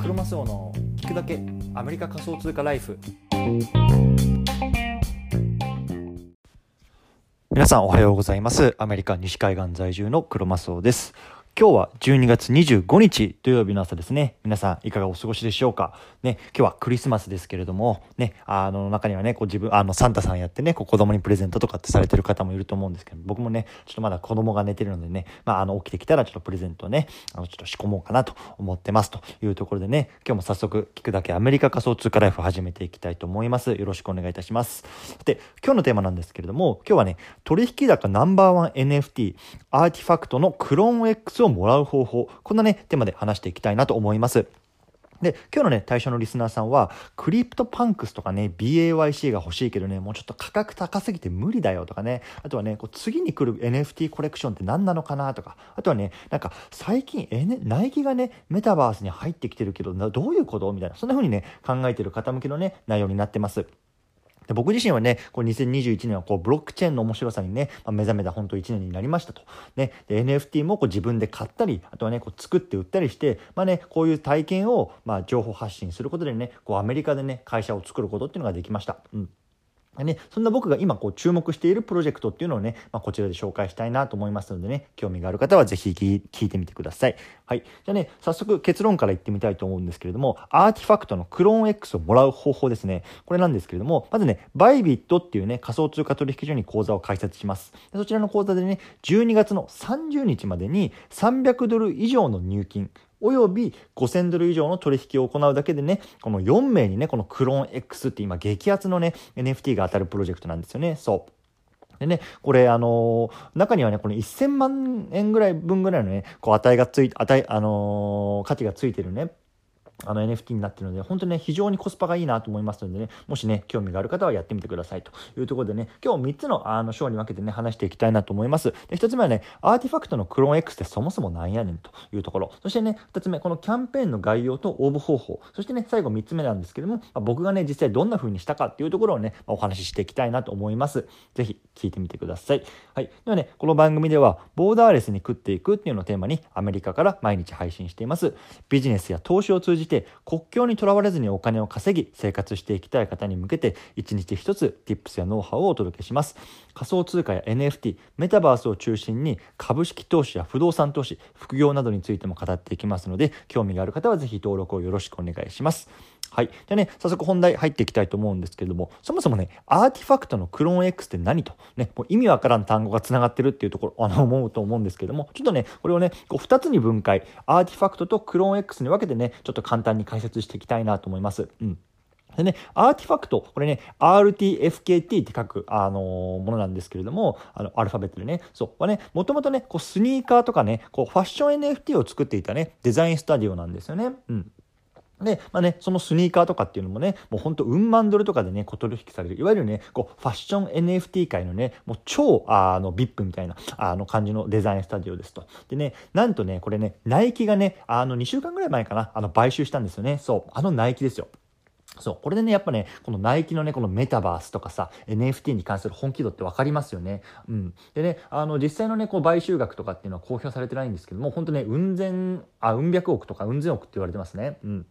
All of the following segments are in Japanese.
クロマスオの聞くだけアメリカ仮想通貨ライフ。皆さんおはようございます。アメリカ西海岸在住のクロマスオです。今日は12月25日土曜日の朝ですね。皆さんいかがお過ごしでしょうか？ね、今日はクリスマスですけれども、ね、あの中にはね、こう自分、あのサンタさんやってね、こう子供にプレゼントとかってされてる方もいると思うんですけど、僕もね、ちょっとまだ子供が寝てるのでね、まああの起きてきたらちょっとプレゼントをね、あのちょっと仕込もうかなと思ってますというところでね、今日も早速聞くだけアメリカ仮想通貨ライフを始めていきたいと思います。よろしくお願いいたします。さて、今日のテーマなんですけれども、今日はね、取引高ナンバーワン NFT、アーティファクトのクローン X をもらう方法、こんなね、テーマで話していきたいなと思います。で、今日のね、対象のリスナーさんは、クリプトパンクスとかね、BAYC が欲しいけどね、もうちょっと価格高すぎて無理だよとかね、あとはね、こう次に来る NFT コレクションって何なのかなとか、あとはね、なんか最近、N、ナイキがね、メタバースに入ってきてるけど、どういうこと？みたいな、そんな風にね、考えてる方向けのね、内容になってます。で僕自身はね、こう2021年はこうブロックチェーンの面白さにね、まあ、目覚めた本当1年になりましたと。ね、NFT もこう自分で買ったり、あとはね、こう作って売ったりして、まあね、こういう体験をまあ情報発信することでね、こうアメリカでね、会社を作ることっていうのができました。うんね、そんな僕が今こう注目しているプロジェクトっていうのをね、まあ、こちらで紹介したいなと思いますのでね、興味がある方はぜひ聞いてみてください。はい。じゃあね、早速結論から言ってみたいと思うんですけれども、アーティファクトのクローン X をもらう方法ですね。これなんですけれども、まずね、バイビットっていうね、仮想通貨取引所に口座を開設します。そちらの口座でね、12月の30日までに300ドル以上の入金、および5000ドル以上の取引を行うだけでね、この4名にね、このクローン X って今激アツのね、NFT が当たるプロジェクトなんですよね。そう。でね、これ、あのー、中にはね、この1000万円ぐらい分ぐらいのね、こう値がつい、値、あのー、価値がついてるね、あの NFT になっているので、本当にね、非常にコスパがいいなと思いますのでね、もしね、興味がある方はやってみてくださいというところでね、今日3つのあの章に分けてね、話していきたいなと思います。で、1つ目はね、アーティファクトのクローン X ってそもそもなんやねんというところ。そしてね、2つ目、このキャンペーンの概要と応募方法。そしてね、最後3つ目なんですけども、まあ、僕がね、実際どんな風にしたかっていうところをね、まあ、お話ししていきたいなと思います。ぜひ聞いてみてください。はい。ではね、この番組では、ボーダーレスに食っていくっていうのをテーマに、アメリカから毎日配信しています。ビジネスや投資を通じて、国境にとらわれずにお金を稼ぎ生活していきたい方に向けて一日一つ Tips やノウハウをお届けします。仮想通貨や NFT メタバースを中心に株式投資や不動産投資副業などについても語っていきますので興味がある方はぜひ登録をよろしくお願いします。はい。じゃあね、早速本題入っていきたいと思うんですけれども、そもそもね、アーティファクトのクローン X って何と、ね、もう意味わからん単語が繋がってるっていうところ、あの、思うと思うんですけども、ちょっとね、これをね、こう2つに分解、アーティファクトとクローン X に分けてね、ちょっと簡単に解説していきたいなと思います。うん。でね、アーティファクト、これね、RTFKT って書く、あのー、ものなんですけれども、あの、アルファベットでね、そう、はね、もともとね、こう、スニーカーとかね、こう、ファッション NFT を作っていたね、デザインスタジオなんですよね。うん。で、まあね、そのスニーカーとかっていうのもね、もうほんとうん万ドルとかでね、小取引される、いわゆるね、こう、ファッション NFT 界のね、もう超、あの、VIP みたいな、あの感じのデザインスタジオですと。でね、なんとね、これね、ナイキがね、あの、2週間ぐらい前かな、あの、買収したんですよね。そう、あのナイキですよ。そう。これでね、やっぱね、このナイキのね、このメタバースとかさ、NFT に関する本気度って分かりますよね。うん。でね、あの、実際のね、こう、買収額とかっていうのは公表されてないんですけども、本当ね、うん千、あ、うん百億とかうん千億って言われてますね。うん。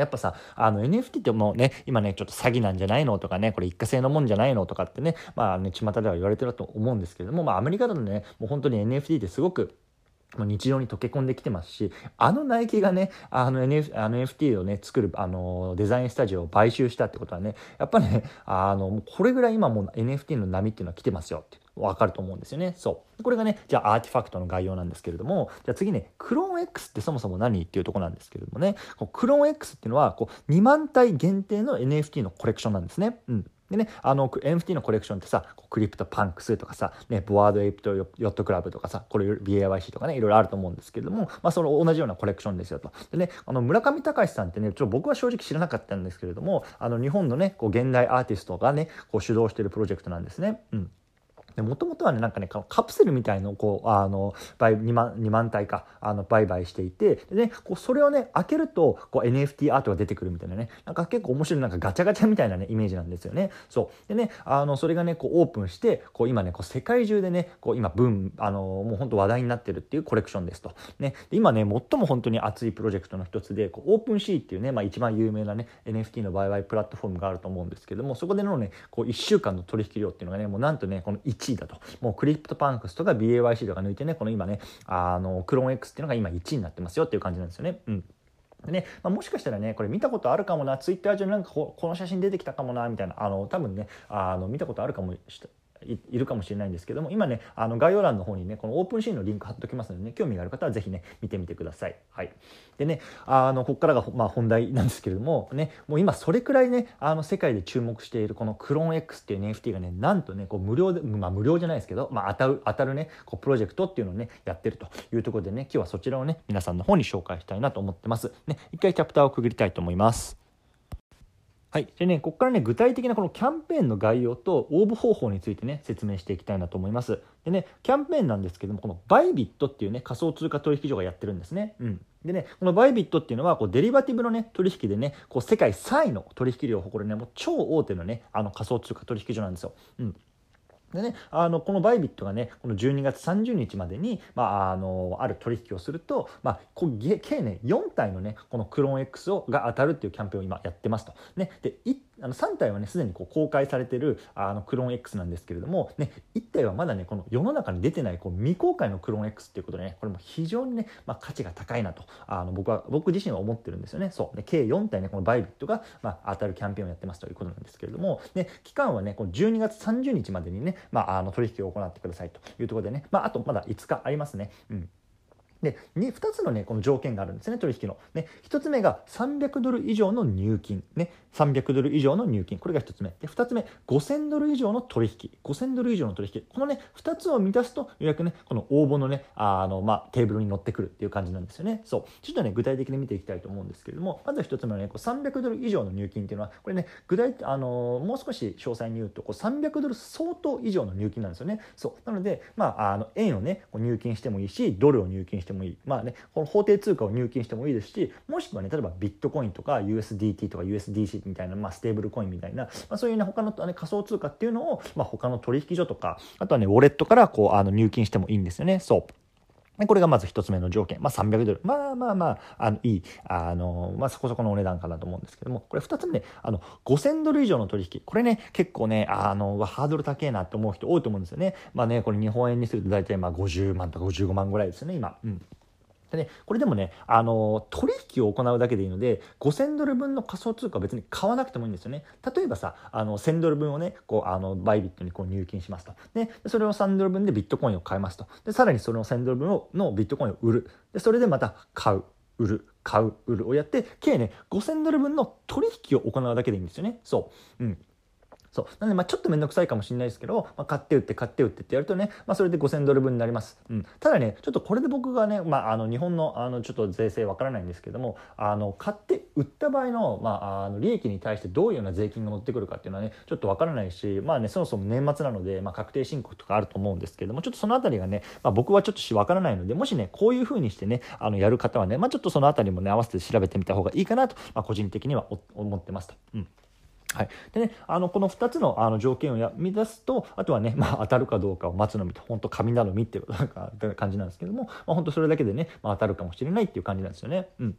やっぱさ、あの NFT ってもうね、今ね、ちょっと詐欺なんじゃないのとかね、これ一過性のもんじゃないのとかってね、まあね、巷では言われてると思うんですけれども、まあアメリカだとね、もう本当に NFT ってすごく日常に溶け込んできてますし、あのナイキがね、あの NF NFT をね、作る、あの、デザインスタジオを買収したってことはね、やっぱね、あの、これぐらい今もう NFT の波っていうのは来てますよって。わかると思うんですよね。そう。これがね、じゃあ RTFKT の概要なんですけれども、じゃあ次ね、クローン X ってそもそも何っていうとこなんですけれどもね、クローン X っていうのは、こう、2万体限定の NFT のコレクションなんですね。うん。でね、あの、NFT のコレクションってさ、 CryptoPunks とかさ、ね、 Bored Ape Yacht Club とかさ、これ BAYC とかね、いろいろあると思うんですけれども、まあ、その同じようなコレクションですよと。でね、あの、村上隆さんってね、ちょ僕は正直知らなかったんですけれども、あの、日本のね、こう、現代アーティストがね、こう、主導しているプロジェクトなんですね。うん。もともとはねなんかねカプセルみたいのをこうあの売2万 ,2 万体かあの売買していてで、ね、こうそれをね開けるとこう NFT アートが出てくるみたいなねなんか結構面白いなんかガチャガチャみたいなねイメージなんですよね。そう。でねあのそれがねこうオープンしてこう今ねこう世界中でねこう今ブームあのもう本当話題になってるっていうコレクションですと。ね。今ね最も本当に熱いプロジェクトの一つでこう OpenSea っていうね、まあ、一番有名なね NFT の売買プラットフォームがあると思うんですけどもそこでのねこう1週間の取引量っていうのがねもうなんとねこの1位だと。もう CryptoPunks とか BAYC とか抜いてねこの今ねあのクローン X っていうのが今1位になってますよっていう感じなんですよね。うん。ねまあ、もしかしたらねこれ見たことあるかもな。ツイッター上になんかこの写真出てきたかもなみたいな。あの多分ねあの見たことあるかもしいるかもしれないんですけども今ねあの概要欄の方にねこのオープンシーンのリンク貼っときますのでね興味がある方は是非ね見てみてください。はい、でねあのここからが、まあ、本題なんですけれどもねもう今それくらいねあの世界で注目しているこのクローン X っていう NFT がねなんとねこう無料でまあ無料じゃないですけど、まあ、当たる当たるねこうプロジェクトっていうのをねやってるというところでね今日はそちらをね皆さんの方に紹介したいなと思ってます。ね一回キャプターをくぐりたいと思います。はい。でね、ここからね、具体的なこのキャンペーンの概要と応募方法についてね、説明していきたいなと思います。でね、キャンペーンなんですけども、このバイビットっていうね、仮想通貨取引所がやってるんですね。うん。でね、このバイビットっていうのは、こうデリバティブのね、取引でね、こう世界3位の取引量を誇るね、もう超大手のね、あの仮想通貨取引所なんですよ。うん。でね、あのこのバイビットがねこの12月30日までに、まあ、あのある取引をすると、まあ、こ計ね4体のねこのクローン X をが当たるっていうキャンペーンを今やってますと。ね、であの3体はねすでにこう公開されてるあのクローン X なんですけれども、ね、1体はまだねこの世の中に出てないこう未公開のクローン X っていうことでねこれも非常にね、まあ、価値が高いなとあの僕は僕自身は思ってるんですよねそうね計4体ねこのバイビットが、まあ、当たるキャンペーンをやってますということなんですけれども、ね、期間はねこの12月30日までにね、まあ、あの取引を行ってくださいというところでね、まあ、あとまだ5日ありますね。うんで 2, 2つの、ね、この条件があるんですね、取引の。ね、1つ目が300ドル以上の入金、ね、300ドル以上の入金、これが1つ目。で2つ目、5000ドル以上の取引、5000ドル以上の取引、この、ね、2つを満たすと、ようやくね、この応募の,、ねあのまあ、テーブルに乗ってくるっていう感じなんですよね。そうちょっとね、具体的に見ていきたいと思うんですけれども、まず1つ目は、ね、こう300ドル以上の入金っていうのは、これね、具体あのもう少し詳細に言うと、こう300ドル相当以上の入金なんですよね。そうなので、まあ、あの円をね、こう入金してもいいし、ドルを入金してももいい。まあね、この法定通貨を入金してもいいですしもしくはね例えばビットコインとか USDT とか USDC みたいな、まあ、ステーブルコインみたいな、まあ、そういうね他の、ね、仮想通貨っていうのを、まあ、他の取引所とかあとはねウォレットからこうあの入金してもいいんですよねそうこれがまず一つ目の条件。まあ、300ドル。まあまあまあ、あの、いい、あの、まあ、そこそこのお値段かなと思うんですけども、これ二つ目ね、あの、5000ドル以上の取引。これね、結構ね、あの、ハードル高えなって思う人多いと思うんですよね。まあね、これ日本円にすると大体まあ50万とか55万ぐらいですよね、今。うん。でね、これでもね、あの取引を行うだけでいいので、5000ドル分の仮想通貨は別に買わなくてもいいんですよね。例えばさ、あの1000ドル分をね、こうあのバイビットにこう入金しますと。で、それを3ドル分でビットコインを買いますと。で、さらにその1000ドル分をのビットコインを売る。で、それでまた買う。売る、買う、売るをやって、計ね、5000ドル分の取引を行うだけでいいんですよね。そう。うん。そう。なのでまあちょっと面倒くさいかもしれないですけど、まあ、買って売って買って売ってってやるとね、まあ、それで5000ドル分になります、うん、ただねちょっとこれで僕がね、まあ、あの日本のあのちょっと税制わからないんですけどもあの買って売った場合の,、まあ、あの利益に対してどういうような税金が乗ってくるかっていうのはねちょっとわからないしまあねそもそも年末なので、まあ、確定申告とかあると思うんですけどもちょっとその辺りがね、まあ、僕はちょっとわからないのでもしねこういうふうにしてねあのやる方はね、まあ、ちょっとその辺りもね合わせて調べてみた方がいいかなと、まあ、個人的には思ってますと。うん。はい、でね、あのこの2つのあの条件をや満たすとあとはね、まあ、当たるかどうかを待つのみと本当神頼みっていう感じなんですけども、まあ、本当それだけでね、まあ、当たるかもしれないっていう感じなんですよね。うん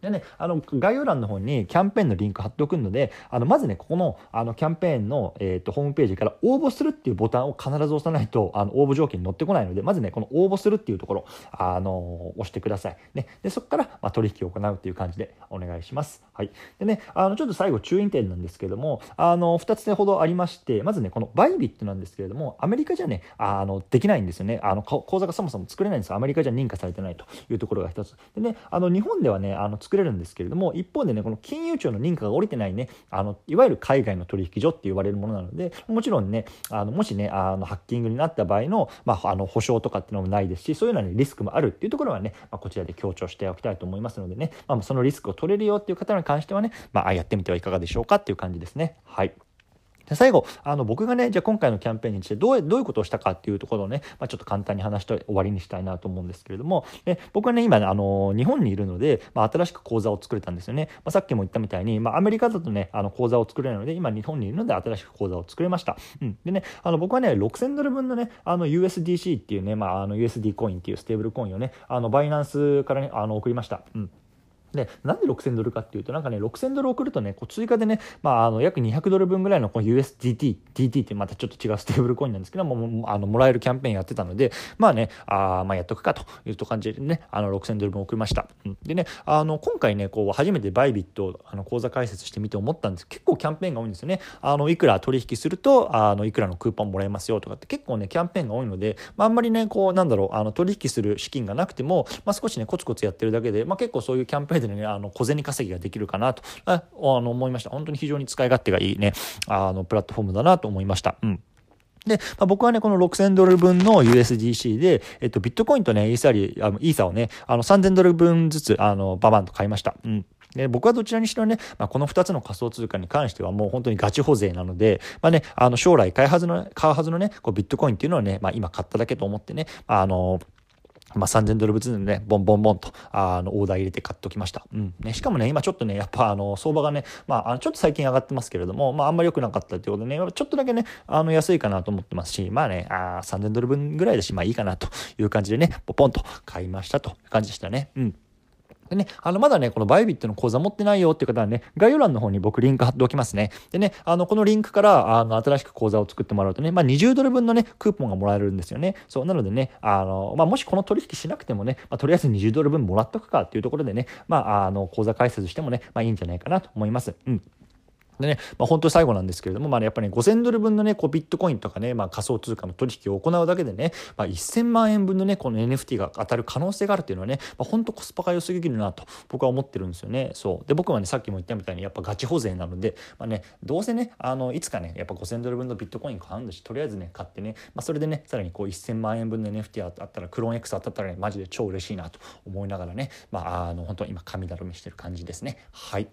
でね、あの概要欄の方にキャンペーンのリンク貼っておくので、あのまずね、ここのあのキャンペーンの、えーと、ホームページから応募するっていうボタンを必ず押さないとあの応募条件に乗ってこないので、まずね、この応募するっていうところ、あの押してください。ね、でそこから、まあ、取引を行うっていう感じでお願いします。はい。でね、あのちょっと最後注意点なんですけれども、あの2つほどありまして、まずね、このバイビットなんですけれども、アメリカじゃね、あのできないんですよね。あの口座がそもそも作れないんですよ。アメリカじゃ認可されてないというところが1つ。でね、あの日本ではね、あの作れるんですけれども、一方でねこの金融庁の認可が下りてないねあのいわゆる海外の取引所って言われるものなのでもちろんねあのもしねあのハッキングになった場合の,、まあ、あの保証とかっていうのもないですしそういうのは、ね、リスクもあるっていうところはね、まあ、こちらで強調しておきたいと思いますのでね、まあ、そのリスクを取れるよっていう方に関してはね、まあ、やってみてはいかがでしょうかっていう感じですね。はいで最後、あの、僕がね、じゃあ今回のキャンペーンにしてどう、どういうことをしたかっていうところをね、まあ、ちょっと簡単に話して終わりにしたいなと思うんですけれども、で僕はね、今、ね、あの、日本にいるので、まあ、新しく講座を作れたんですよね。まあ、さっきも言ったみたいに、まあ、アメリカだとね、あの、講座を作れるので、今日本にいるので新しく講座を作れました。うん。でね、あの、僕はね、6000ドル分のね、あの、USDC っていうね、まあ、あの、USD コインっていうステーブルコインをね、あの、バイナンスからね、あの、送りました。うん。で、なんで6000ドルかっていうと、なんかね、6000ドル送るとね、こう追加でね、まあ、あの、約200ドル分ぐらいのこの USDT、DT ってまたちょっと違うステーブルコインなんですけども、あの、もらえるキャンペーンやってたので、まあね、あまあやっとくかというと感じでね、あの、6000ドル分送りました。でね、あの、今回ね、こう、初めてバイビット、あの、口座開設してみて思ったんです結構キャンペーンが多いんですよね。あの、いくら取引すると、あの、いくらのクーポンもらえますよとかって結構ね、キャンペーンが多いので、まあ、あんまりね、こう、なんだろう、あの、取引する資金がなくても、まあ、少しね、コツコツやってるだけで、まあ、結構そういうキャンペーンでね、あの、小銭稼ぎができるかなとあの思いました本当に非常に使い勝手がいいねあのプラットフォームだなと思いました。うんで、まあ、僕はね、この6000ドル分の USDC で、えっと、ビットコインとね、イーサリ、あのイーサをね、あの、3000ドル分ずつ、あの、ババンと買いました。うん。で僕はどちらにしろね、まあ、この2つの仮想通貨に関してはもう本当にガチ保税なので、まあね、あの将来買いはずの、買うはずのね、こうビットコインっていうのはね、まあ、今買っただけと思ってね、あのまあ、3000ドル分でね、ボンボンボンと、あの、オーダー入れて買っておきました。うん。ね、しかもね、今ちょっとね、やっぱあの、相場がね、まあ、ちょっと最近上がってますけれども、まあ、あんまり良くなかったということでね、ちょっとだけね、あの、安いかなと思ってますし、まあね、あ3000ドル分ぐらいだし、まあいいかなという感じでね、ポポンと買いましたという感じでしたね。うん。でね、あの、まだね、このバイビットの講座持ってないよっていう方はね、概要欄の方に僕リンク貼っておきますね。でね、あの、このリンクから、あの、新しく講座を作ってもらうとね、まあ、20ドル分のね、クーポンがもらえるんですよね。そう、なのでね、あの、まあ、もしこの取引しなくてもね、まあ、とりあえず20ドル分もらっとくかっていうところでね、まあ、あの、講座開設してもね、まあ、いいんじゃないかなと思います。うん。でね、まあ、本当に最後なんですけれども、まあ、ね、やっぱり、ね、5000ドル分のね、こうビットコインとかね、まあ、仮想通貨の取引を行うだけでね、まあ、1000万円分のね、この NFT が当たる可能性があるっていうのはね、まあ、本当コスパが良すぎるなと僕は思ってるんですよね。そう。で、僕はね、さっきも言ったみたいに、やっぱガチ保税なので、まあね、どうせね、あの、いつかね、やっぱ5000ドル分のビットコイン買うんだし、とりあえずね、買ってね、まあ、それでね、さらにこう1000万円分の NFT あったら、クローン X 当たったらね、マジで超嬉しいなと思いながらね、まあ、あの、本当今、神だろみしてる感じですね。はい。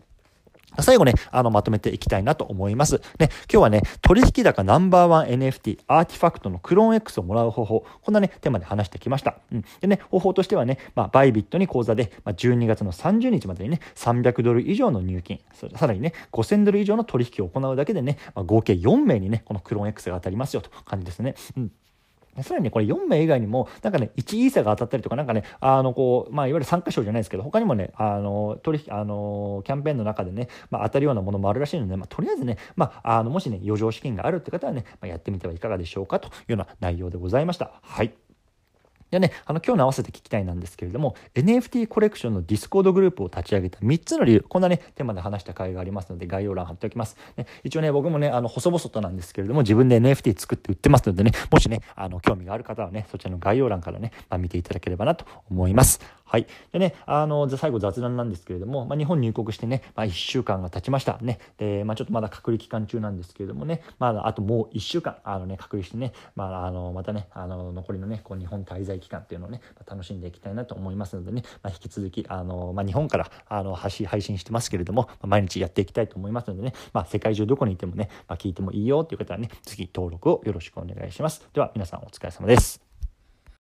最後ね、あの、まとめていきたいなと思います。ね、今日はね、取引高ナンバーワン NFT、アーティファクトのクローン X をもらう方法、こんなね、テーマで話してきました。うん。でね、方法としてはね、まあ、バイビットに口座で、まあ、12月の30日までにね、300ドル以上の入金、さらにね、5000ドル以上の取引を行うだけでね、まあ、合計4名にね、このクローン X が当たりますよと感じですね。うん。さらにね、これ4名以外にも、なんかね、1イーサが当たったりとか、なんかね、あの、こう、まあ、いわゆる参加賞じゃないですけど、他にもね、あの、取引、あの、キャンペーンの中でね、まあ、当たるようなものもあるらしいので、まあ、とりあえずね、まあ、あの、もしね、余剰資金があるって方はね、まあ、やってみてはいかがでしょうかというような内容でございました。はい。でね、あの今日の合わせて聞きたいなんですけれども NFT コレクションのディスコードグループを立ち上げた3つの理由こんなねテーマで話した回がありますので概要欄貼っておきます、ね、一応ね僕もねあの細々となんですけれども自分で NFT 作って売ってますのでねもしねあの興味がある方はねそちらの概要欄からね、まあ、見ていただければなと思います。はい。でね、あの、最後雑談なんですけれども、まあ、日本入国してね、まあ、1週間が経ちましたね。で、まあ、ちょっとまだ隔離期間中なんですけれどもね、まあ、あともう1週間、あのね、隔離してね、まあ、あの、またね、あの、残りのね、こう、日本滞在期間っていうのをね、楽しんでいきたいなと思いますのでね、まあ、引き続き、あの、まあ、日本から、あの、配信してますけれども、まあ、毎日やっていきたいと思いますのでね、まあ、世界中どこにいてもね、まあ、聞いてもいいよっていう方はね、次登録をよろしくお願いします。では、皆さんお疲れ様です。